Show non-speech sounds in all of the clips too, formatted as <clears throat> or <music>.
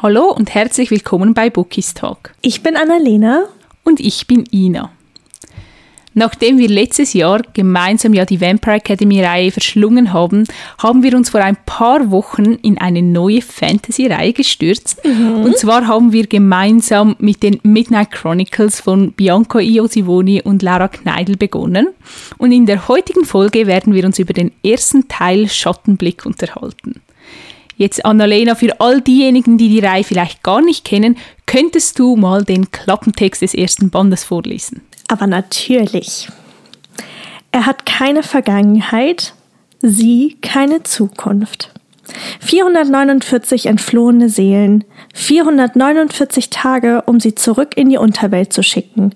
Hallo und herzlich willkommen bei Bookies Talk. Ich bin Annalena. Und ich bin Ina. Nachdem wir letztes Jahr gemeinsam ja die Vampire Academy Reihe verschlungen haben, haben wir uns vor ein paar Wochen in eine neue Fantasy-Reihe gestürzt. Mhm. Und zwar haben wir gemeinsam mit den Midnight Chronicles von Bianca Iosivoni und Laura Kneidl begonnen. Und in der heutigen Folge werden wir uns über den ersten Teil Schattenblick unterhalten. Jetzt, Annalena, für all diejenigen, die die Reihe vielleicht gar nicht kennen, könntest du mal den Klappentext des ersten Bandes vorlesen? Aber natürlich. Er hat keine Vergangenheit, sie keine Zukunft. 449 entflohene Seelen, 449 Tage, um sie zurück in die Unterwelt zu schicken.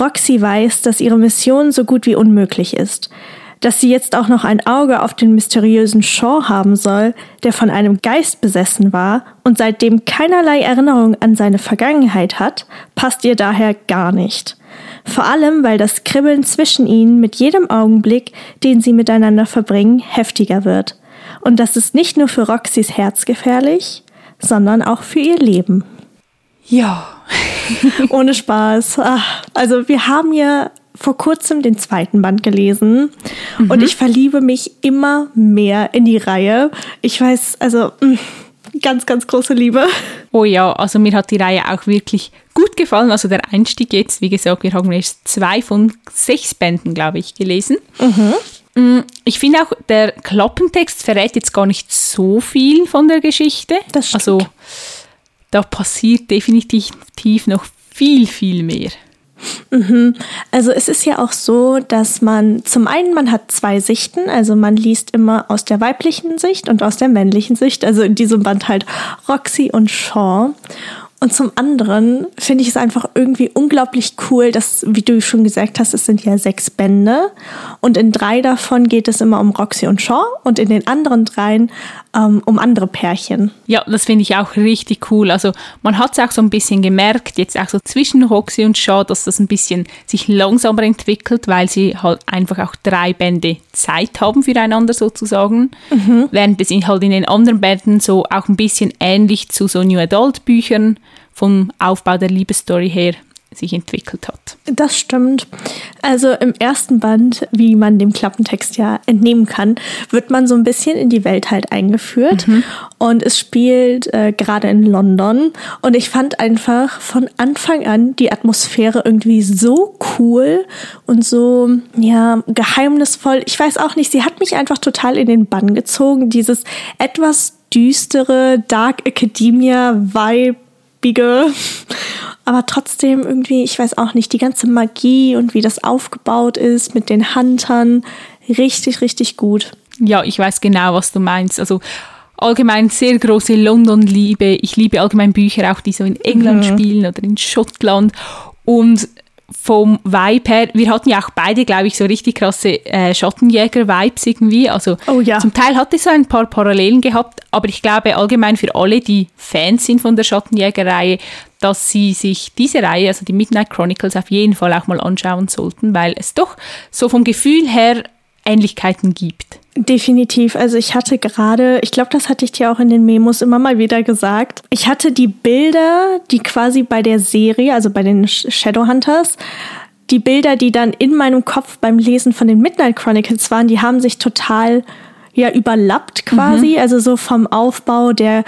Roxy weiß, dass ihre Mission so gut wie unmöglich ist. Dass sie jetzt auch noch ein Auge auf den mysteriösen Shaw haben soll, der von einem Geist besessen war und seitdem keinerlei Erinnerung an seine Vergangenheit hat, passt ihr daher gar nicht. Vor allem, weil das Kribbeln zwischen ihnen mit jedem Augenblick, den sie miteinander verbringen, heftiger wird. Und das ist nicht nur für Roxys Herz gefährlich, sondern auch für ihr Leben. Ja. <laughs> Ohne Spaß. Ach, also wir haben ja vor kurzem den zweiten Band gelesen mhm. und ich verliebe mich immer mehr in die Reihe. Ich weiß, also mm, ganz, ganz große Liebe. Oh ja, also mir hat die Reihe auch wirklich gut gefallen. Also der Einstieg jetzt, wie gesagt, wir haben erst zwei von sechs Bänden, glaube ich, gelesen. Mhm. Mm, ich finde auch, der Klappentext verrät jetzt gar nicht so viel von der Geschichte. Das stimmt. Also da passiert definitiv noch viel, viel mehr. Mhm. Also es ist ja auch so, dass man zum einen, man hat zwei Sichten, also man liest immer aus der weiblichen Sicht und aus der männlichen Sicht, also in diesem Band halt Roxy und Shaw. Und zum anderen finde ich es einfach irgendwie unglaublich cool, dass, wie du schon gesagt hast, es sind ja sechs Bände. Und in drei davon geht es immer um Roxy und Shaw und in den anderen dreien ähm, um andere Pärchen. Ja, das finde ich auch richtig cool. Also man hat es auch so ein bisschen gemerkt, jetzt auch so zwischen Roxy und Shaw, dass das ein bisschen sich langsamer entwickelt, weil sie halt einfach auch drei Bände Zeit haben füreinander sozusagen. Mhm. Während es halt in den anderen Bänden so auch ein bisschen ähnlich zu so New Adult Büchern vom Aufbau der Liebesstory her sich entwickelt hat. Das stimmt. Also im ersten Band, wie man dem Klappentext ja entnehmen kann, wird man so ein bisschen in die Welt halt eingeführt mhm. und es spielt äh, gerade in London und ich fand einfach von Anfang an die Atmosphäre irgendwie so cool und so ja geheimnisvoll. Ich weiß auch nicht, sie hat mich einfach total in den Bann gezogen, dieses etwas düstere Dark Academia Vibe biege. Aber trotzdem irgendwie, ich weiß auch nicht, die ganze Magie und wie das aufgebaut ist mit den Huntern, richtig, richtig gut. Ja, ich weiß genau, was du meinst. Also allgemein sehr große London-Liebe. Ich liebe allgemein Bücher auch, die so in England mhm. spielen oder in Schottland. Und vom Vibe her, wir hatten ja auch beide, glaube ich, so richtig krasse äh, Schattenjäger-Vibes irgendwie. Also oh, ja. zum Teil hat es so ein paar Parallelen gehabt, aber ich glaube allgemein für alle, die Fans sind von der Schattenjäger-Reihe, dass sie sich diese Reihe, also die Midnight Chronicles, auf jeden Fall auch mal anschauen sollten, weil es doch so vom Gefühl her Ähnlichkeiten gibt. Definitiv. Also ich hatte gerade, ich glaube, das hatte ich dir auch in den Memos immer mal wieder gesagt. Ich hatte die Bilder, die quasi bei der Serie, also bei den Shadowhunters, die Bilder, die dann in meinem Kopf beim Lesen von den Midnight Chronicles waren, die haben sich total ja überlappt quasi, mhm. also so vom Aufbau der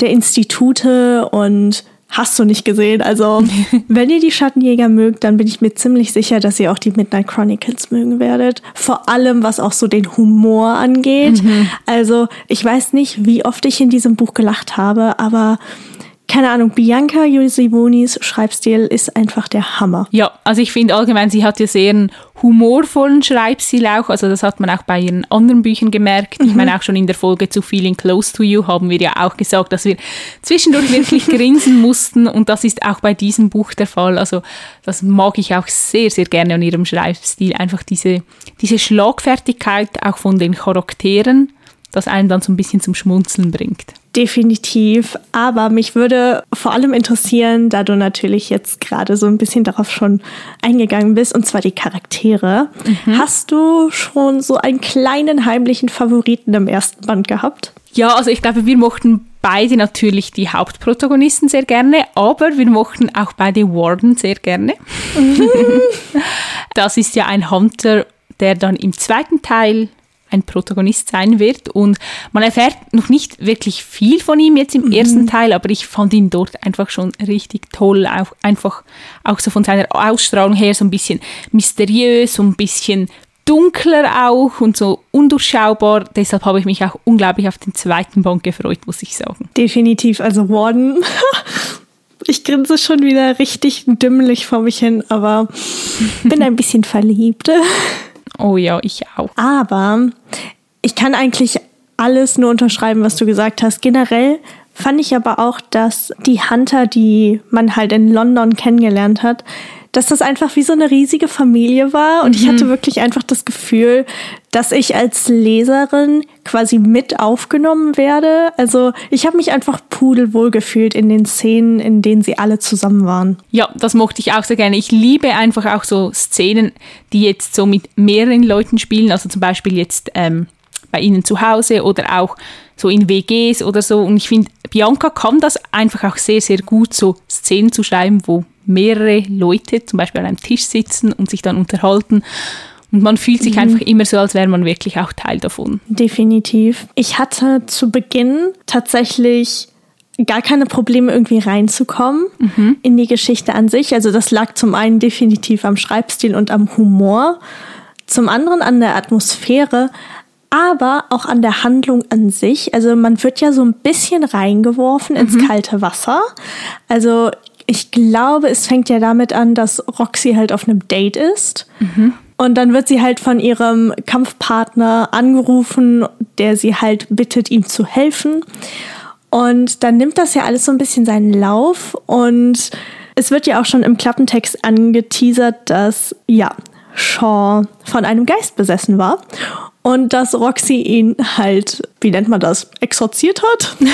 der Institute und hast du nicht gesehen. Also, <laughs> wenn ihr die Schattenjäger mögt, dann bin ich mir ziemlich sicher, dass ihr auch die Midnight Chronicles mögen werdet. Vor allem, was auch so den Humor angeht. Mhm. Also, ich weiß nicht, wie oft ich in diesem Buch gelacht habe, aber keine Ahnung, Bianca Josibonis Schreibstil ist einfach der Hammer. Ja, also ich finde allgemein, sie hat ja sehr einen humorvollen Schreibstil auch. Also das hat man auch bei ihren anderen Büchern gemerkt. Mhm. Ich meine, auch schon in der Folge zu Feeling Close to You haben wir ja auch gesagt, dass wir zwischendurch wirklich <laughs> grinsen mussten und das ist auch bei diesem Buch der Fall. Also das mag ich auch sehr, sehr gerne an ihrem Schreibstil. Einfach diese, diese Schlagfertigkeit auch von den Charakteren das einen dann so ein bisschen zum Schmunzeln bringt. Definitiv. Aber mich würde vor allem interessieren, da du natürlich jetzt gerade so ein bisschen darauf schon eingegangen bist, und zwar die Charaktere. Mhm. Hast du schon so einen kleinen heimlichen Favoriten im ersten Band gehabt? Ja, also ich glaube, wir mochten beide natürlich die Hauptprotagonisten sehr gerne, aber wir mochten auch beide Warden sehr gerne. <laughs> das ist ja ein Hunter, der dann im zweiten Teil ein Protagonist sein wird. Und man erfährt noch nicht wirklich viel von ihm jetzt im mhm. ersten Teil, aber ich fand ihn dort einfach schon richtig toll. Auch, einfach auch so von seiner Ausstrahlung her so ein bisschen mysteriös, so ein bisschen dunkler auch und so undurchschaubar. Deshalb habe ich mich auch unglaublich auf den zweiten Band gefreut, muss ich sagen. Definitiv. Also Warden. <laughs> Ich grinse schon wieder richtig dümmlich vor mich hin, aber bin ein bisschen verliebt. <laughs> Oh ja, ich auch. Aber ich kann eigentlich alles nur unterschreiben, was du gesagt hast. Generell fand ich aber auch, dass die Hunter, die man halt in London kennengelernt hat, dass das einfach wie so eine riesige Familie war. Und mhm. ich hatte wirklich einfach das Gefühl, dass ich als Leserin quasi mit aufgenommen werde. Also ich habe mich einfach pudelwohl gefühlt in den Szenen, in denen sie alle zusammen waren. Ja, das mochte ich auch sehr gerne. Ich liebe einfach auch so Szenen, die jetzt so mit mehreren Leuten spielen. Also zum Beispiel jetzt ähm, bei ihnen zu Hause oder auch so in WGs oder so. Und ich finde, Bianca kann das einfach auch sehr, sehr gut, so Szenen zu schreiben, wo mehrere Leute zum Beispiel an einem Tisch sitzen und sich dann unterhalten. Und man fühlt sich mhm. einfach immer so, als wäre man wirklich auch Teil davon. Definitiv. Ich hatte zu Beginn tatsächlich gar keine Probleme, irgendwie reinzukommen mhm. in die Geschichte an sich. Also das lag zum einen definitiv am Schreibstil und am Humor, zum anderen an der Atmosphäre, aber auch an der Handlung an sich. Also man wird ja so ein bisschen reingeworfen ins mhm. kalte Wasser. Also ich glaube, es fängt ja damit an, dass Roxy halt auf einem Date ist. Mhm. Und dann wird sie halt von ihrem Kampfpartner angerufen, der sie halt bittet, ihm zu helfen. Und dann nimmt das ja alles so ein bisschen seinen Lauf. Und es wird ja auch schon im Klappentext angeteasert, dass ja, Shaw von einem Geist besessen war und dass Roxy ihn halt, wie nennt man das, exorziert hat. <laughs>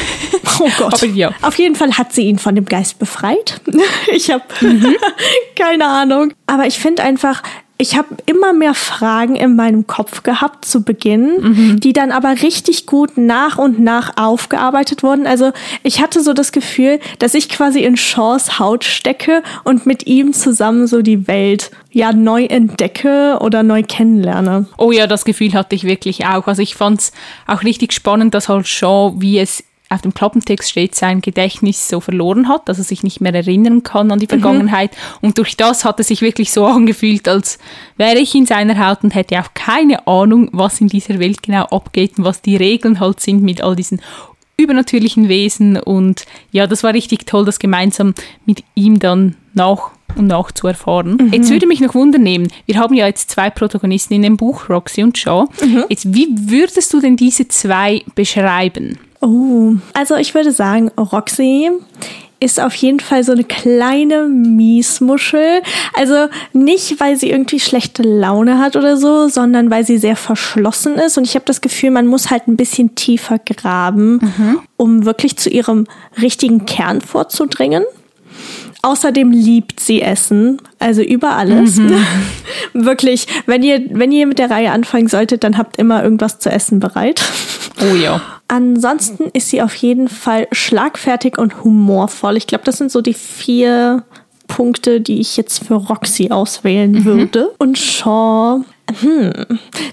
Oh Gott. Ja. Auf jeden Fall hat sie ihn von dem Geist befreit. <laughs> Ich habe mhm. <laughs> keine Ahnung. Aber ich finde einfach, ich habe immer mehr Fragen in meinem Kopf gehabt zu Beginn, mhm. die dann aber richtig gut nach und nach aufgearbeitet wurden. Also ich hatte so das Gefühl, dass ich quasi in Shaws Haut stecke und mit ihm zusammen so die Welt ja neu entdecke oder neu kennenlerne. Oh ja, das Gefühl hatte ich wirklich auch. Also ich fand es auch richtig spannend, dass halt Shaw, wie es auf dem Klappentext steht, sein Gedächtnis so verloren hat, dass er sich nicht mehr erinnern kann an die mhm. Vergangenheit. Mhm. Und durch das hat er sich wirklich so <laughs> angefühlt, als wäre ich in seiner Haut und hätte auch keine Ahnung, was in dieser Welt genau abgeht und was die Regeln halt sind mit all diesen übernatürlichen Wesen. Und ja, das war richtig toll, das gemeinsam mit ihm dann nach und nach zu erfahren. Mhm. Jetzt würde mich noch wundern nehmen, wir haben ja jetzt zwei Protagonisten in dem Buch, Roxy und Shaw. Mhm. Jetzt, wie würdest du denn diese zwei beschreiben? Oh, also ich würde sagen, Roxy ist auf jeden Fall so eine kleine Miesmuschel. Also nicht, weil sie irgendwie schlechte Laune hat oder so, sondern weil sie sehr verschlossen ist. Und ich habe das Gefühl, man muss halt ein bisschen tiefer graben, mhm. um wirklich zu ihrem richtigen Kern vorzudringen. Außerdem liebt sie Essen, also über alles. Mhm. <laughs> Wirklich, wenn ihr, wenn ihr mit der Reihe anfangen solltet, dann habt immer irgendwas zu essen bereit. Oh ja. Ansonsten ist sie auf jeden Fall schlagfertig und humorvoll. Ich glaube, das sind so die vier Punkte, die ich jetzt für Roxy auswählen mhm. würde. Und Shaw, hm,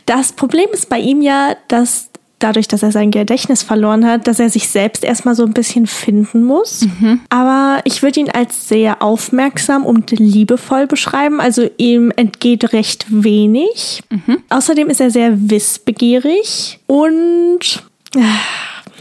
das Problem ist bei ihm ja, dass dadurch, dass er sein Gedächtnis verloren hat, dass er sich selbst erstmal so ein bisschen finden muss. Mhm. Aber ich würde ihn als sehr aufmerksam und liebevoll beschreiben. Also ihm entgeht recht wenig. Mhm. Außerdem ist er sehr wissbegierig und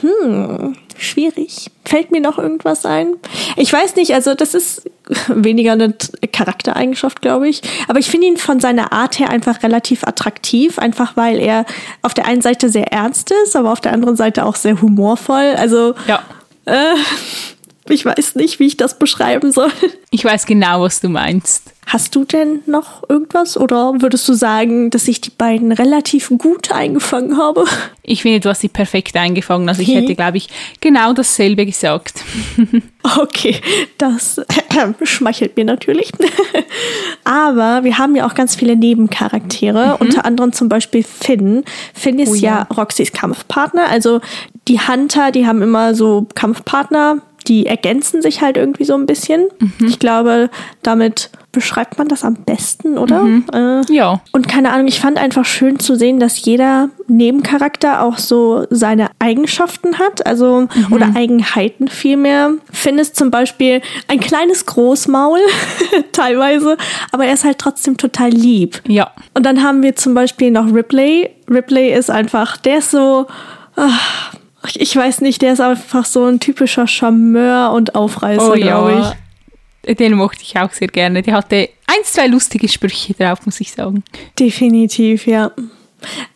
hm, schwierig. Fällt mir noch irgendwas ein? Ich weiß nicht, also das ist <laughs> weniger eine Charaktereigenschaft, glaube ich. Aber ich finde ihn von seiner Art her einfach relativ attraktiv, einfach weil er auf der einen Seite sehr ernst ist, aber auf der anderen Seite auch sehr humorvoll. Also ja. Äh, Ich weiß nicht, wie ich das beschreiben soll. Ich weiß genau, was du meinst. Hast du denn noch irgendwas oder würdest du sagen, dass ich die beiden relativ gut eingefangen habe? Ich finde, du hast sie perfekt eingefangen. Also ich hätte, glaube ich, genau dasselbe gesagt. <laughs> Okay, das <clears throat> schmeichelt mir natürlich. Aber wir haben ja auch ganz viele Nebencharaktere, mhm. unter anderem zum Beispiel Finn. Finn ist oh, ja. ja Roxys Kampfpartner. Also die Hunter, die haben immer so Kampfpartner, die ergänzen sich halt irgendwie so ein bisschen. Mhm. Ich glaube, damit beschreibt man das am besten, oder? Mhm. Äh, ja. Und keine Ahnung, ich fand einfach schön zu sehen, dass jeder Nebencharakter auch so seine Eigenschaften hat, also mhm. oder Eigenheiten vielmehr. Finn ist zum Beispiel ein kleines Großmaul, <laughs> teilweise, aber er ist halt trotzdem total lieb. Ja. Und dann haben wir zum Beispiel noch Ripley. Ripley ist einfach, der ist so. Ach, ich weiß nicht, der ist einfach so ein typischer Charmeur und Aufreißer, oh, glaube ich. Den mochte ich auch sehr gerne. Der hatte ein, zwei lustige Sprüche drauf, muss ich sagen. Definitiv, ja.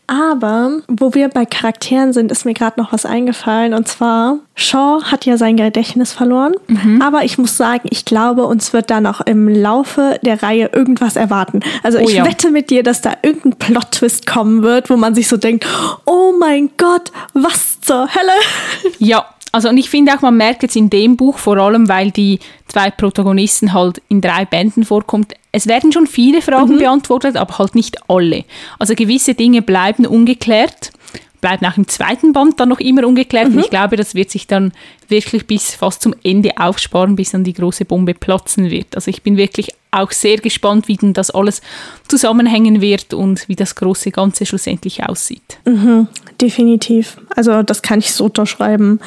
Aber wo wir bei Charakteren sind, ist mir gerade noch was eingefallen. Und zwar, Shaw hat ja sein Gedächtnis verloren. Mhm. Aber ich muss sagen, ich glaube, uns wird da noch im Laufe der Reihe irgendwas erwarten. Also oh, ich ja. wette mit dir, dass da irgendein Plot-Twist kommen wird, wo man sich so denkt, oh mein Gott, was zur Hölle? <laughs> Ja, also und ich finde auch, man merkt jetzt in dem Buch vor allem, weil die zwei Protagonisten halt in drei Bänden vorkommt, es werden schon viele Fragen mhm. beantwortet, aber halt nicht alle. Also gewisse Dinge bleiben ungeklärt, bleiben auch im zweiten Band dann noch immer ungeklärt. Mhm. Und ich glaube, das wird sich dann wirklich bis fast zum Ende aufsparen, bis dann die große Bombe platzen wird. Also ich bin wirklich auch sehr gespannt, wie denn das alles zusammenhängen wird und wie das große Ganze schlussendlich aussieht. Mhm, definitiv. Also das kann ich so unterschreiben.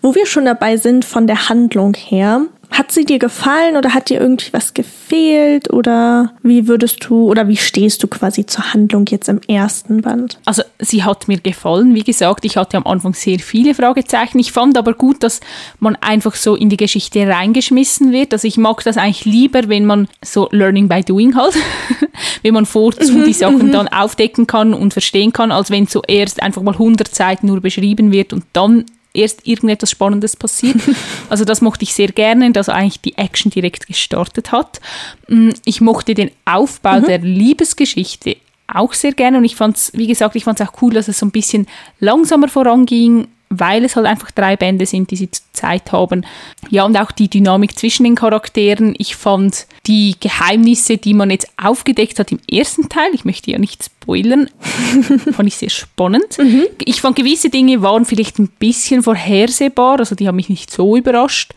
Wo wir schon dabei sind von der Handlung her, hat sie dir gefallen oder hat dir irgendwie was gefehlt oder wie würdest du oder wie stehst du quasi zur Handlung jetzt im ersten Band? Also sie hat mir gefallen, wie gesagt, ich hatte am Anfang sehr viele Fragezeichen. Ich fand aber gut, dass man einfach so in die Geschichte reingeschmissen wird. Also ich mag das eigentlich lieber, wenn man so Learning by Doing halt, <laughs> wenn man vorzu die Sachen dann aufdecken kann und verstehen kann, als wenn zuerst einfach mal 100 Seiten nur beschrieben wird und dann erst irgendetwas Spannendes passiert. <laughs> Also das mochte ich sehr gerne, dass eigentlich die Action direkt gestartet hat. Mm, ich mochte den Aufbau mhm. der Liebesgeschichte auch sehr gerne und ich fand es, wie gesagt, ich fand es auch cool, dass es so ein bisschen langsamer voranging weil es halt einfach drei Bände sind, die sie Zeit haben. Ja, und auch die Dynamik zwischen den Charakteren. Ich fand die Geheimnisse, die man jetzt aufgedeckt hat im ersten Teil, ich möchte ja nicht spoilern, <laughs> fand ich sehr spannend. Mhm. Ich fand gewisse Dinge waren vielleicht ein bisschen vorhersehbar, also die haben mich nicht so überrascht.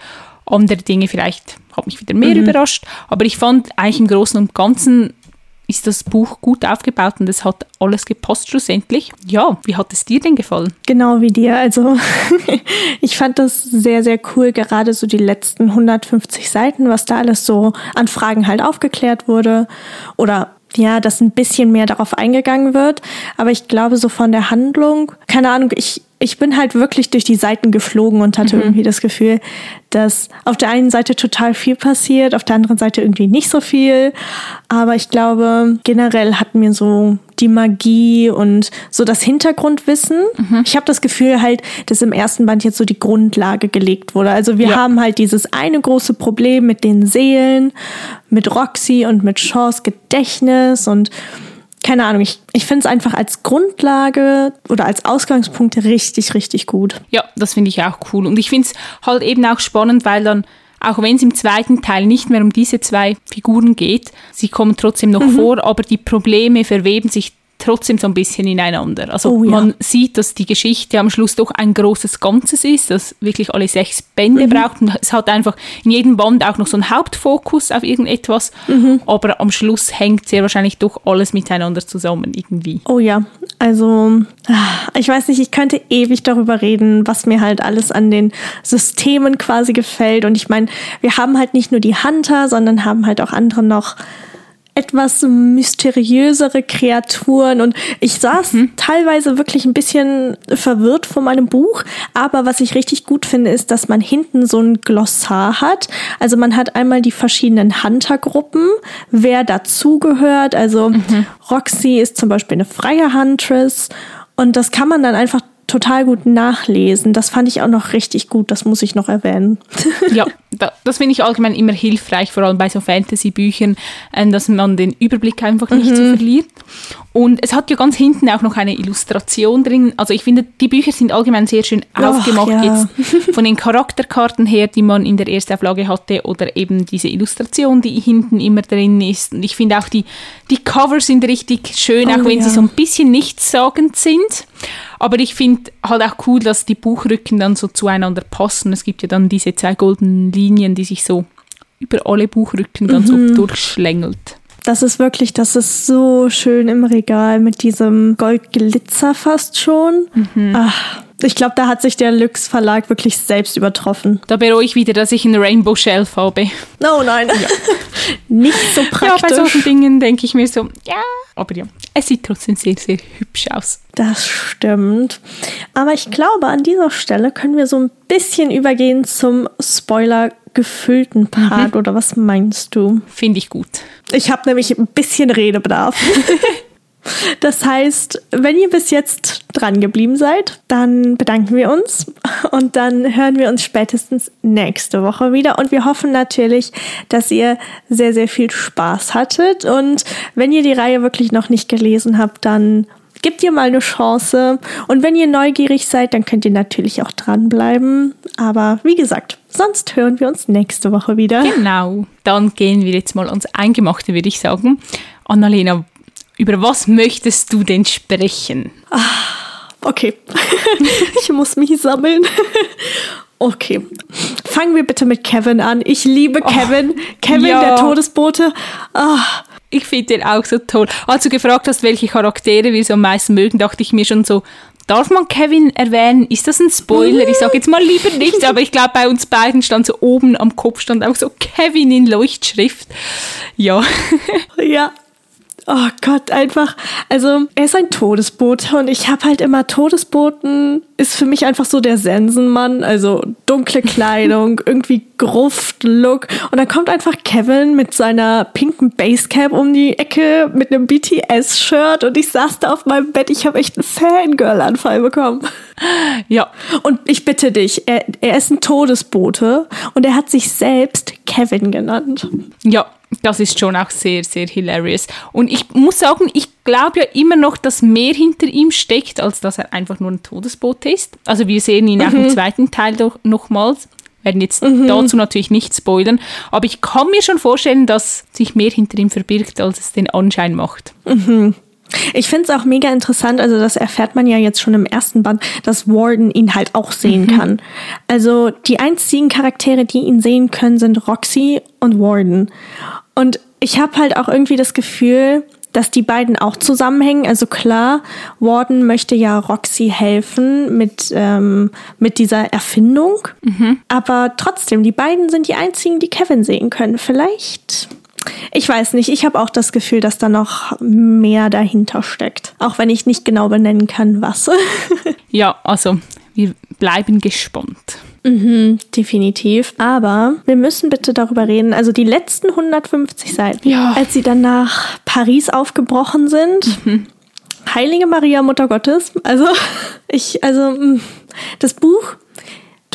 Andere Dinge vielleicht haben mich wieder mehr mhm. überrascht. Aber ich fand eigentlich im Großen und Ganzen ist das Buch gut aufgebaut und es hat alles gepasst schlussendlich. Ja, wie hat es dir denn gefallen? Genau wie dir. Also <laughs> ich fand das sehr, sehr cool, gerade so die letzten 150 Seiten, was da alles so an Fragen halt aufgeklärt wurde oder ja, dass ein bisschen mehr darauf eingegangen wird. Aber ich glaube, so von der Handlung, keine Ahnung, ich, ich bin halt wirklich durch die Seiten geflogen und hatte mhm. irgendwie das Gefühl, dass auf der einen Seite total viel passiert, auf der anderen Seite irgendwie nicht so viel. Aber ich glaube, generell hat mir so die Magie und so das Hintergrundwissen. Mhm. Ich habe das Gefühl halt, dass im ersten Band jetzt so die Grundlage gelegt wurde. Also wir ja. haben halt dieses eine große Problem mit den Seelen, mit Roxy und mit Shaws Gedächtnis und keine Ahnung, ich, ich finde es einfach als Grundlage oder als Ausgangspunkt richtig, richtig gut. Ja, das finde ich auch cool. Und ich finde es halt eben auch spannend, weil dann, auch wenn es im zweiten Teil nicht mehr um diese zwei Figuren geht, sie kommen trotzdem noch mhm. vor, aber die Probleme verweben sich trotzdem so ein bisschen ineinander. Also oh, ja. man sieht, dass die Geschichte am Schluss doch ein großes Ganzes ist, das wirklich alle sechs Bände mhm. braucht. Und es hat einfach in jedem Band auch noch so einen Hauptfokus auf irgendetwas. Mhm. Aber am Schluss hängt sehr wahrscheinlich doch alles miteinander zusammen irgendwie. Oh ja, also ah, ich weiß nicht, ich könnte ewig darüber reden, was mir halt alles an den Systemen quasi gefällt. Und ich meine, wir haben halt nicht nur die Hunter, sondern haben halt auch andere noch etwas mysteriösere Kreaturen und ich saß mhm. teilweise wirklich ein bisschen verwirrt vor meinem Buch, aber was ich richtig gut finde, ist, dass man hinten so ein Glossar hat. Also man hat einmal die verschiedenen Hunter-Gruppen, wer dazugehört. Also mhm. Roxy ist zum Beispiel eine freie Huntress und das kann man dann einfach total gut nachlesen. Das fand ich auch noch richtig gut, das muss ich noch erwähnen. ja, <laughs> das finde ich allgemein immer hilfreich, vor allem bei so Fantasy-Büchern, äh, dass man den Überblick einfach nicht mhm. so verliert. Und es hat ja ganz hinten auch noch eine Illustration drin. Also ich finde, die Bücher sind allgemein sehr schön aufgemacht ja. jetzt <laughs> von den Charakterkarten her, die man in der Erstauflage hatte oder eben diese Illustration, die hinten immer drin ist. Und ich finde auch die, die Cover sind richtig schön, auch oh, wenn ja. sie so ein bisschen nichtssagend sind. Aber ich finde halt auch cool, dass die Buchrücken dann so zueinander passen. Es gibt ja dann diese zwei goldenen Linien, die sich so über alle Buchrücken dann mhm. so durchschlängelt. Das ist wirklich, das ist so schön im Regal mit diesem Goldglitzer fast schon. Mhm. Ach, ich glaube, da hat sich der Lux Verlag wirklich selbst übertroffen. Da bereue ich wieder, dass ich einen Rainbow Shelf habe. Oh nein. Ja. <laughs> Nicht so praktisch. Ja, bei solchen Dingen denke ich mir so, ja. Aber ja, es sieht trotzdem sehr, sehr hübsch aus. Das stimmt. Aber ich glaube, an dieser Stelle können wir so ein bisschen übergehen zum Spoiler gefüllten Part. Mhm. Oder was meinst du? Finde ich gut. Ich habe nämlich ein bisschen Redebedarf. <laughs> Das heißt, wenn ihr bis jetzt dran geblieben seid, dann bedanken wir uns und dann hören wir uns spätestens nächste Woche wieder. Und wir hoffen natürlich, dass ihr sehr, sehr viel Spaß hattet. Und wenn ihr die Reihe wirklich noch nicht gelesen habt, dann gebt ihr mal eine Chance. Und wenn ihr neugierig seid, dann könnt ihr natürlich auch dranbleiben. Aber wie gesagt, sonst hören wir uns nächste Woche wieder. Genau. Dann gehen wir jetzt mal ans Eingemachte, würde ich sagen. Annalena, über was möchtest du denn sprechen? Ah, okay. <laughs> ich muss mich sammeln. <laughs> Okay. Fangen wir bitte mit Kevin an. Ich liebe Kevin. Oh, Kevin, ja. der Todesbote. Ah. Ich finde den auch so toll. Als du gefragt hast, welche Charaktere wir so am meisten mögen, dachte ich mir schon so, Darf man Kevin erwähnen? Ist das ein Spoiler? Ich sage jetzt mal lieber nichts, aber ich glaube, bei uns beiden stand so oben am Kopf stand auch so Kevin in Leuchtschrift. Ja. Ja, oh Gott, einfach, also er ist ein Todesbote und ich habe halt immer Todesboten ist für mich einfach so der Sensenmann, also dunkle Kleidung, <laughs> irgendwie Gruft-Look und dann kommt einfach Kevin mit seiner pinken Basecap um die Ecke mit einem BTS-Shirt und ich saß da auf meinem Bett, ich habe echt einen Fangirl-Anfall bekommen. Ja. Und ich bitte dich, er, er ist ein Todesbote und er hat sich selbst Kevin genannt. Ja, das ist schon auch sehr, sehr hilarious. Und ich muss sagen, ich glaube ja immer noch, dass mehr hinter ihm steckt, als dass er einfach nur ein Todesbote ist. Also wir sehen ihn mhm. auch im mhm. zweiten Teil doch nochmals. Werden jetzt mhm. dazu natürlich nicht spoilern, aber ich kann mir schon vorstellen, dass sich mehr hinter ihm verbirgt, als es den Anschein macht. Mhm. Ich finde es auch mega interessant, also das erfährt man ja jetzt schon im ersten Band, dass Warden ihn halt auch sehen mhm. kann. Also die einzigen Charaktere, die ihn sehen können, sind Roxy und Warden. Und ich habe halt auch irgendwie das Gefühl, dass die beiden auch zusammenhängen. Also klar, Warden möchte ja Roxy helfen mit, ähm, mit dieser Erfindung. Mhm. Aber trotzdem, die beiden sind die einzigen, die Kevin sehen können. Vielleicht. Ich weiß nicht, ich habe auch das Gefühl, dass da noch mehr dahinter steckt. Auch wenn ich nicht genau benennen kann, was. <laughs> ja, also wir bleiben gespannt. Mhm, definitiv. Aber wir müssen bitte darüber reden. Also die letzten 150 Seiten, ja. als sie dann nach Paris aufgebrochen sind. Mhm. Heilige Maria, Mutter Gottes. Also <laughs> ich, also mm, das Buch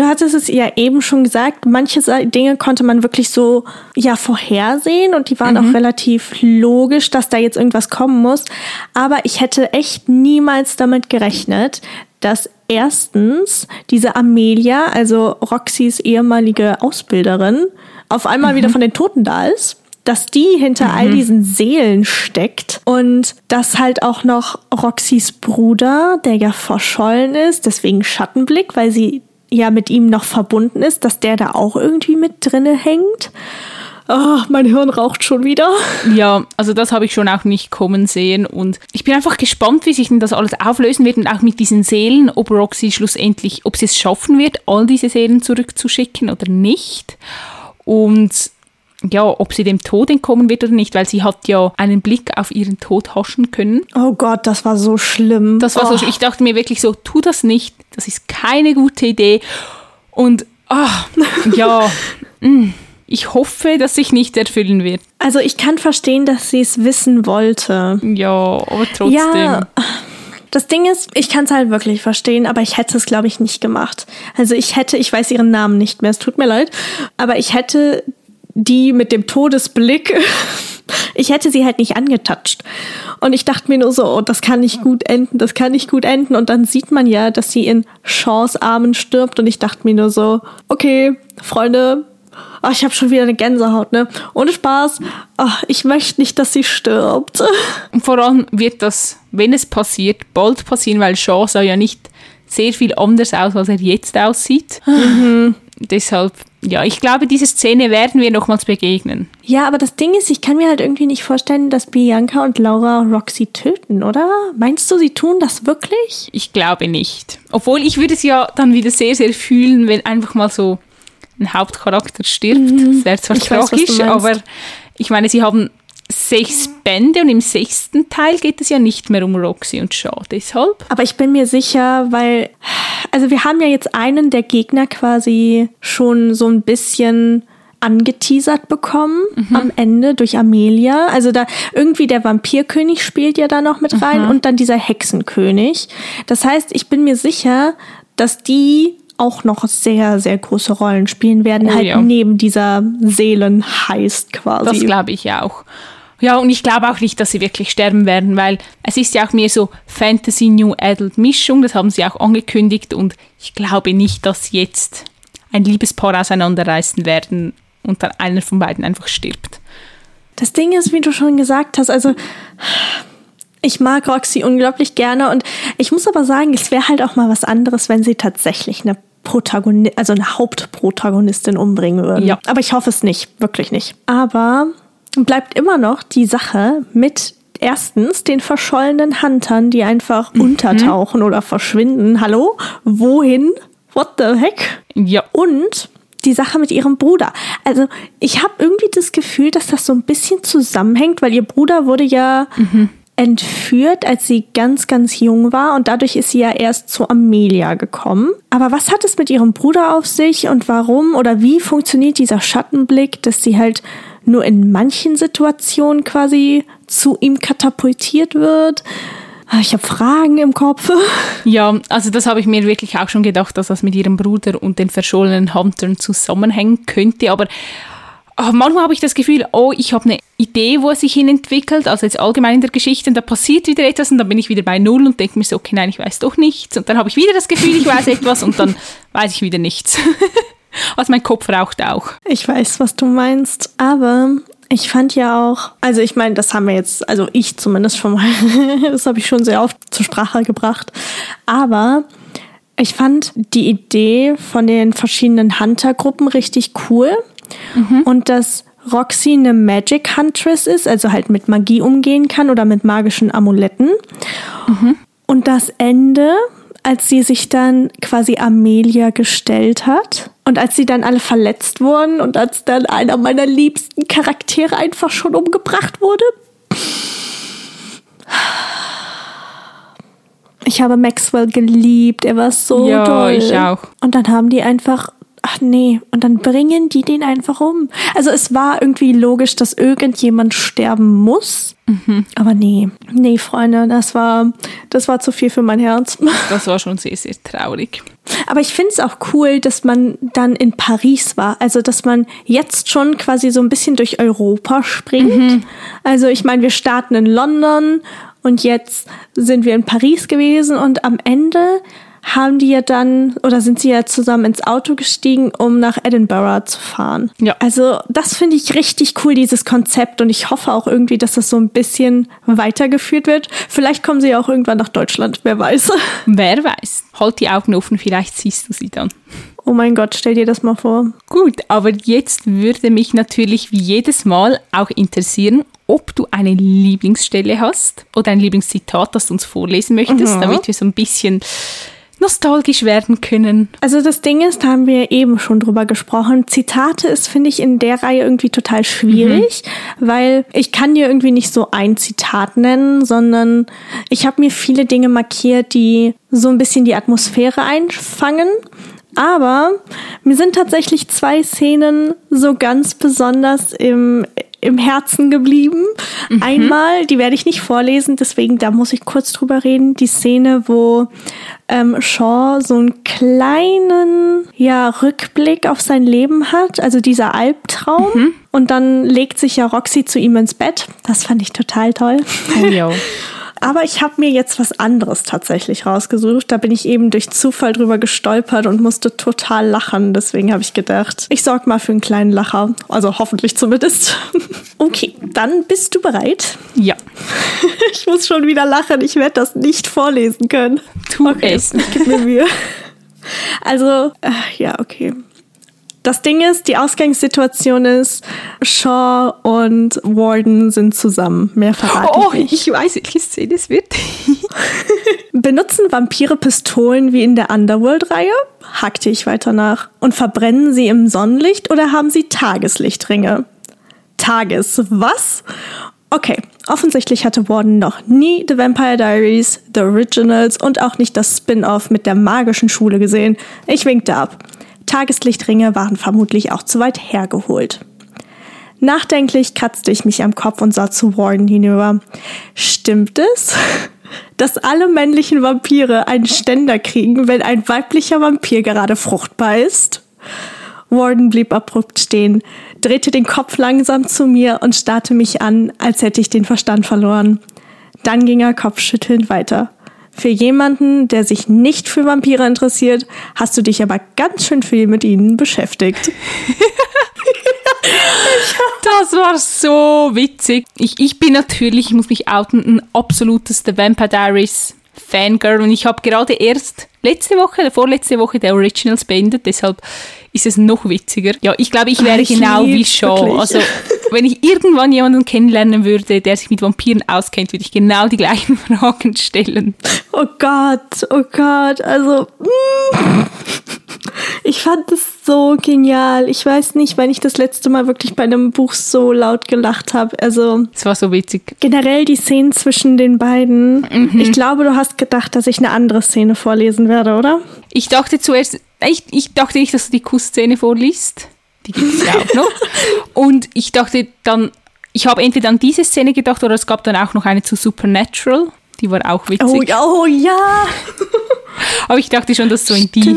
Du hattest es ja eben schon gesagt, manche Dinge konnte man wirklich so ja vorhersehen und die waren mhm. auch relativ logisch, dass da jetzt irgendwas kommen muss. Aber ich hätte echt niemals damit gerechnet, dass erstens diese Amelia, also Roxys ehemalige Ausbilderin, auf einmal mhm. wieder von den Toten da ist dass die hinter mhm. all diesen Seelen steckt und dass halt auch noch Roxys Bruder, der ja verschollen ist, deswegen Schattenblick, weil sie ja mit ihm noch verbunden ist, dass der da auch irgendwie mit drinne hängt. Oh, mein Hirn raucht schon wieder. Ja, also das habe ich schon auch nicht kommen sehen und ich bin einfach gespannt, wie sich denn das alles auflösen wird und auch mit diesen Seelen, ob Roxy schlussendlich, ob sie es schaffen wird, all diese Seelen zurückzuschicken oder nicht. Und ja, ob sie dem Tod entkommen wird oder nicht, weil sie hat ja einen Blick auf ihren Tod haschen können. Oh Gott, das war so schlimm. Das war oh. so, ich dachte mir wirklich so, tu das nicht, das ist keine gute Idee. Und ach, <laughs> ja, mm, ich hoffe, dass sich nicht erfüllen wird. Also ich kann verstehen, dass sie es wissen wollte. Ja, aber trotzdem. Ja, Das Ding ist, ich kann es halt wirklich verstehen, aber ich hätte es, glaube ich, nicht gemacht. Also ich hätte, ich weiß ihren Namen nicht mehr, es tut mir leid, aber ich hätte die mit dem Todesblick, <laughs> ich hätte sie halt nicht angetatscht. Und ich dachte mir nur so, oh, das kann nicht gut enden, das kann nicht gut enden. Und dann sieht man ja, dass sie in Shaws Armen stirbt. Und ich dachte mir nur so, okay, Freunde, oh, ich habe schon wieder eine Gänsehaut, ne? Ohne Spaß, oh, ich möchte nicht, dass sie stirbt. <laughs> Und vor allem wird das, wenn es passiert, bald passieren, weil Shaw sah ja nicht sehr viel anders aus, als er jetzt aussieht. Mhm. Deshalb, ja, ich glaube, diese Szene werden wir nochmals begegnen. Ja, aber das Ding ist, ich kann mir halt irgendwie nicht vorstellen, dass Bianca und Laura Roxy töten, oder? Meinst du, sie tun das wirklich? Ich glaube nicht. Obwohl ich würde es ja dann wieder sehr, sehr fühlen, wenn einfach mal so ein Hauptcharakter stirbt. Mhm. Das wäre zwar ich tragisch, weiß, aber ich meine, sie haben sechs Bände und im sechsten Teil geht es ja nicht mehr um Roxy und Shaw, deshalb. Aber ich bin mir sicher, weil, also wir haben ja jetzt einen der Gegner quasi schon so ein bisschen angeteasert bekommen mhm. am Ende durch Amelia. Also da irgendwie der Vampirkönig spielt ja da noch mit rein mhm. und dann dieser Hexenkönig. Das heißt, ich bin mir sicher, dass die auch noch sehr, sehr große Rollen spielen werden, oh, halt ja. neben dieser Seelenheist quasi. Das glaube ich auch. Ja, und ich glaube auch nicht, dass sie wirklich sterben werden, weil es ist ja auch mehr so Fantasy New Adult Mischung, das haben sie auch angekündigt und ich glaube nicht, dass jetzt ein Liebespaar auseinanderreißen werden und dann einer von beiden einfach stirbt. Das Ding ist, wie du schon gesagt hast, also ich mag Roxy unglaublich gerne und ich muss aber sagen, es wäre halt auch mal was anderes, wenn sie tatsächlich eine Protagonistin, also eine Hauptprotagonistin umbringen würden. Ja. Aber ich hoffe es nicht, wirklich nicht. Aber bleibt immer noch die Sache mit erstens den verschollenen Huntern, die einfach mhm. untertauchen oder verschwinden. Hallo? Wohin? What the heck? Ja. Und die Sache mit ihrem Bruder. Also ich habe irgendwie das Gefühl, dass das so ein bisschen zusammenhängt, weil ihr Bruder wurde ja mhm. Entführt, als sie ganz, ganz jung war und dadurch ist sie ja erst zu Amelia gekommen. Aber was hat es mit ihrem Bruder auf sich und warum oder wie funktioniert dieser Schattenblick, dass sie halt nur in manchen Situationen quasi zu ihm katapultiert wird. Ah, ich habe Fragen im Kopf. <laughs> Ja, also das habe ich mir wirklich auch schon gedacht, dass das mit ihrem Bruder und den verschollenen Huntern zusammenhängen könnte. Aber manchmal habe ich das Gefühl, oh, ich habe eine Idee, wo es sich hin entwickelt, also jetzt allgemein in der Geschichte, und da passiert wieder etwas und dann bin ich wieder bei Null und denke mir so, okay, nein, ich weiß doch nichts. Und dann habe ich wieder das Gefühl, ich weiß etwas und dann <laughs> weiß ich wieder nichts. <laughs> Also mein Kopf raucht auch. Ich weiß, was du meinst. Aber ich fand ja auch, also ich meine, das haben wir jetzt, also ich zumindest schon mal, <laughs> das habe ich schon sehr oft zur Sprache gebracht. Aber ich fand die Idee von den verschiedenen Hunter-Gruppen richtig cool. Mhm. Und dass Roxy eine Magic Huntress ist, also halt mit Magie umgehen kann oder mit magischen Amuletten. Mhm. Und das Ende als sie sich dann quasi Amelia gestellt hat und als sie dann alle verletzt wurden und als dann einer meiner liebsten Charaktere einfach schon umgebracht wurde. Ich habe Maxwell geliebt, er war so ja, toll. ich auch. Und dann haben die einfach ach nee, und dann bringen die den einfach um. Also es war irgendwie logisch, dass irgendjemand sterben muss. Mhm. Aber nee, nee, Freunde, das war, das war zu viel für mein Herz. <laughs> Das war schon sehr, sehr traurig. Aber ich finde es auch cool, dass man dann in Paris war. Also, dass man jetzt schon quasi so ein bisschen durch Europa springt. Mhm. Also, ich meine, wir starten in London und jetzt sind wir in Paris gewesen und am Ende haben die ja dann oder sind sie ja zusammen ins Auto gestiegen, um nach Edinburgh zu fahren. Ja. Also das finde ich richtig cool, dieses Konzept. Und ich hoffe auch irgendwie, dass das so ein bisschen weitergeführt wird. Vielleicht kommen sie ja auch irgendwann nach Deutschland, wer weiß. <laughs> Wer weiß. Halt die Augen offen, vielleicht siehst du sie dann. Oh mein Gott, stell dir das mal vor. Gut, aber jetzt würde mich natürlich wie jedes Mal auch interessieren, ob du eine Lieblingsstelle hast oder ein Lieblingszitat, das du uns vorlesen möchtest, mhm. damit wir so ein bisschen nostalgisch werden können. Also das Ding ist, da haben wir eben schon drüber gesprochen. Zitate ist, finde ich, in der Reihe irgendwie total schwierig, mhm. weil ich kann dir irgendwie nicht so ein Zitat nennen, sondern ich habe mir viele Dinge markiert, die so ein bisschen die Atmosphäre einfangen. Aber mir sind tatsächlich zwei Szenen so ganz besonders im im Herzen geblieben. Mhm. Einmal, die werde ich nicht vorlesen, deswegen da muss ich kurz drüber reden. Die Szene, wo ähm, Shaw so einen kleinen ja, Rückblick auf sein Leben hat, also dieser Albtraum. Mhm. Und dann legt sich ja Roxy zu ihm ins Bett. Das fand ich total toll. Oh. <laughs> Aber ich habe mir jetzt was anderes tatsächlich rausgesucht. Da bin ich eben durch Zufall drüber gestolpert und musste total lachen. Deswegen habe ich gedacht, ich sorge mal für einen kleinen Lacher. Also hoffentlich zumindest. <laughs> Okay, dann bist du bereit? Ja. <laughs> Ich muss schon wieder lachen. Ich werde das nicht vorlesen können. Tu okay, es. Ich gebe mir Mühe. Also, äh, ja, okay. Das Ding ist, die Ausgangssituation ist, Shaw und Warden sind zusammen. Mehr verrate oh, ich ich weiß, welche Szene es wird. Benutzen Vampire Pistolen wie in der Underworld-Reihe? Hackte ich weiter nach. Und verbrennen sie im Sonnenlicht oder haben sie Tageslichtringe? Tages, was? Okay, offensichtlich hatte Warden noch nie The Vampire Diaries, The Originals und auch nicht das Spin-off mit der magischen Schule gesehen. Ich winkte ab. Tageslichtringe waren vermutlich auch zu weit hergeholt. Nachdenklich kratzte ich mich am Kopf und sah zu Warden hinüber. Stimmt es, <laughs> dass alle männlichen Vampire einen Ständer kriegen, wenn ein weiblicher Vampir gerade fruchtbar ist? Warden blieb abrupt stehen, drehte den Kopf langsam zu mir und starrte mich an, als hätte ich den Verstand verloren. Dann ging er kopfschüttelnd weiter. Für jemanden, der sich nicht für Vampire interessiert, hast du dich aber ganz schön viel mit ihnen beschäftigt. <laughs> das war so witzig. Ich, ich bin natürlich, ich muss mich outen, ein absolutes The Vampire Diaries Fangirl und ich habe gerade erst letzte Woche, vorletzte Woche der Originals beendet, deshalb ist es noch witziger. Ja, ich glaube, ich wäre ich genau wie Shaw. Also, wenn ich irgendwann jemanden kennenlernen würde, der sich mit Vampiren auskennt, würde ich genau die gleichen <laughs> Fragen stellen. Oh Gott, oh Gott, also. Mm. Ich fand es so genial. Ich weiß nicht, wann ich das letzte Mal wirklich bei einem Buch so laut gelacht habe. Also. Es war so witzig. Generell die Szenen zwischen den beiden. Mhm. Ich glaube, du hast gedacht, dass ich eine andere Szene vorlesen werde, oder? Ich dachte zuerst, ich, ich dachte nicht, dass du die Kussszene vorliest. Die gibt es ja auch noch. <laughs> Und ich dachte dann, ich habe entweder an diese Szene gedacht oder es gab dann auch noch eine zu Supernatural. Die war auch witzig. Oh, ja, oh ja. Aber ich dachte schon, dass so in die,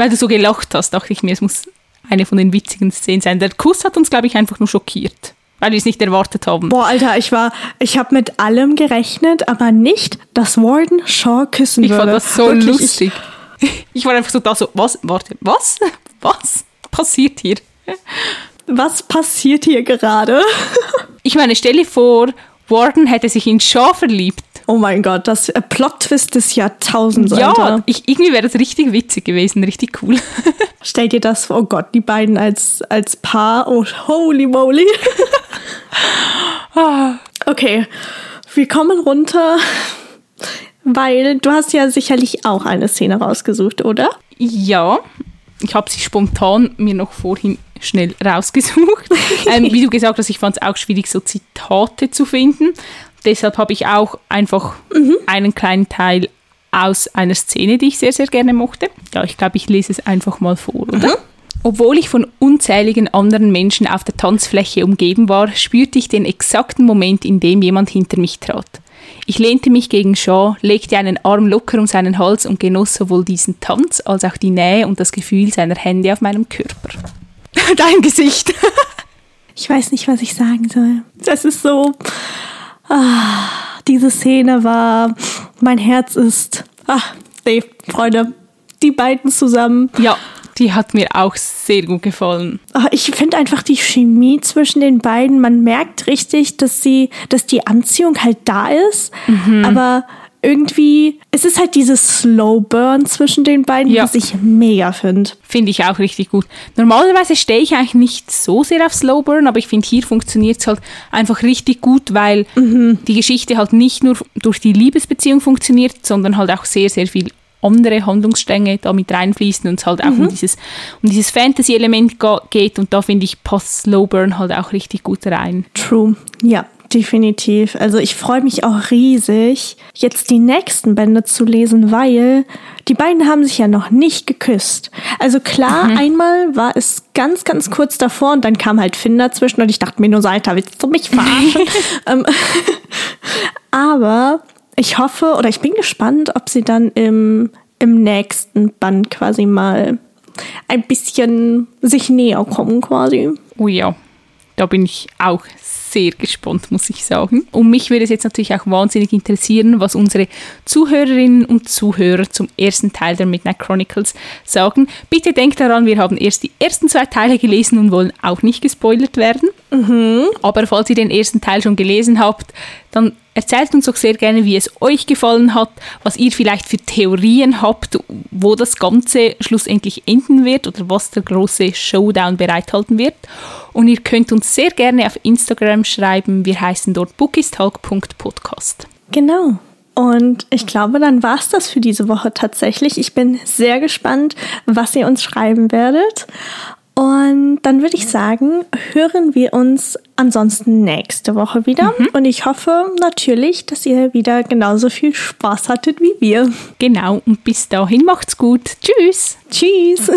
weil du so gelacht hast, dachte ich mir, es muss eine von den witzigen Szenen sein. Der Kuss hat uns, glaube ich, einfach nur schockiert weil wir es nicht erwartet haben. Boah, Alter, ich war, ich habe mit allem gerechnet, aber nicht, dass Warden Shaw küssen ich würde. Ich fand das so Wirklich, lustig. Ich, <laughs> ich, war einfach so da so, was, warte, was, <laughs> was passiert hier? Was passiert hier gerade? <laughs> ich meine, stell dir vor, Warden hätte sich in Shaw verliebt. Oh mein Gott, das äh, Plot-Twist des Jahrtausends. Ja, ich, irgendwie wäre das richtig witzig gewesen, richtig cool. <laughs> Stell dir das vor, oh Gott, die beiden als, als Paar. Oh, holy moly. <laughs> okay, wir kommen runter, weil du hast ja sicherlich auch eine Szene rausgesucht, oder? Ja, ich habe sie spontan mir noch vorhin schnell rausgesucht. <laughs> ähm, wie du gesagt hast, ich fand es auch schwierig, so Zitate zu finden. Deshalb habe ich auch einfach mhm. einen kleinen Teil aus einer Szene, die ich sehr, sehr gerne mochte. Ja, ich glaube, ich lese es einfach mal vor, oder? Mhm. Obwohl ich von unzähligen anderen Menschen auf der Tanzfläche umgeben war, spürte ich den exakten Moment, in dem jemand hinter mich trat. Ich lehnte mich gegen Shaw, legte einen Arm locker um seinen Hals und genoss sowohl diesen Tanz als auch die Nähe und das Gefühl seiner Hände auf meinem Körper. <laughs> Dein Gesicht. ich weiß nicht, was ich sagen soll. Das ist so. Ah, diese Szene war. Mein Herz ist. Ah, nee, Freunde. Die beiden zusammen. Ja, die hat mir auch sehr gut gefallen. Ah, ich finde einfach die Chemie zwischen den beiden. Man merkt richtig, dass sie, dass die Anziehung halt da ist. Mhm. Aber irgendwie, es ist halt dieses Slow Burn zwischen den beiden, ja. was ich mega finde. Finde ich auch richtig gut. Normalerweise stehe ich eigentlich nicht so sehr auf Slow Burn, aber ich finde, hier funktioniert es halt einfach richtig gut, weil mhm. die Geschichte halt nicht nur durch die Liebesbeziehung funktioniert, sondern halt auch sehr, sehr viel andere Handlungsstränge da mit reinfließen und es halt auch mhm. um dieses, um dieses Fantasy-Element geht und da finde ich passt Slow Burn halt auch richtig gut rein. True, ja Definitiv. Also ich freue mich auch riesig, jetzt die nächsten Bände zu lesen, weil die beiden haben sich ja noch nicht geküsst. Also klar, mhm. einmal war es ganz, ganz kurz davor und dann kam halt Finn dazwischen und ich dachte mir nur, Seiter, willst du mich verarschen? <laughs> Ähm, <laughs> aber ich hoffe oder ich bin gespannt, ob sie dann im, im nächsten Band quasi mal ein bisschen sich näher kommen quasi. Oh ja, da bin ich auch sehr gespannt, muss ich sagen. Und mich würde es jetzt natürlich auch wahnsinnig interessieren, was unsere Zuhörerinnen und Zuhörer zum ersten Teil der Midnight Chronicles sagen. Bitte denkt daran, wir haben erst die ersten zwei Teile gelesen und wollen auch nicht gespoilert werden. Mhm. Aber falls ihr den ersten Teil schon gelesen habt, dann Erzählt uns doch sehr gerne, wie es euch gefallen hat, was ihr vielleicht für Theorien habt, wo das Ganze schlussendlich enden wird oder was der große Showdown bereithalten wird. Und ihr könnt uns sehr gerne auf Instagram schreiben. Wir heißen dort bookistalk.podcast. Genau. Und ich glaube, dann war es das für diese Woche tatsächlich. Ich bin sehr gespannt, was ihr uns schreiben werdet. Und dann würde ich sagen, hören wir uns ansonsten nächste Woche wieder. Mhm. Und ich hoffe natürlich, dass ihr wieder genauso viel Spaß hattet wie wir. Genau. Und bis dahin macht's gut. Tschüss. Tschüss.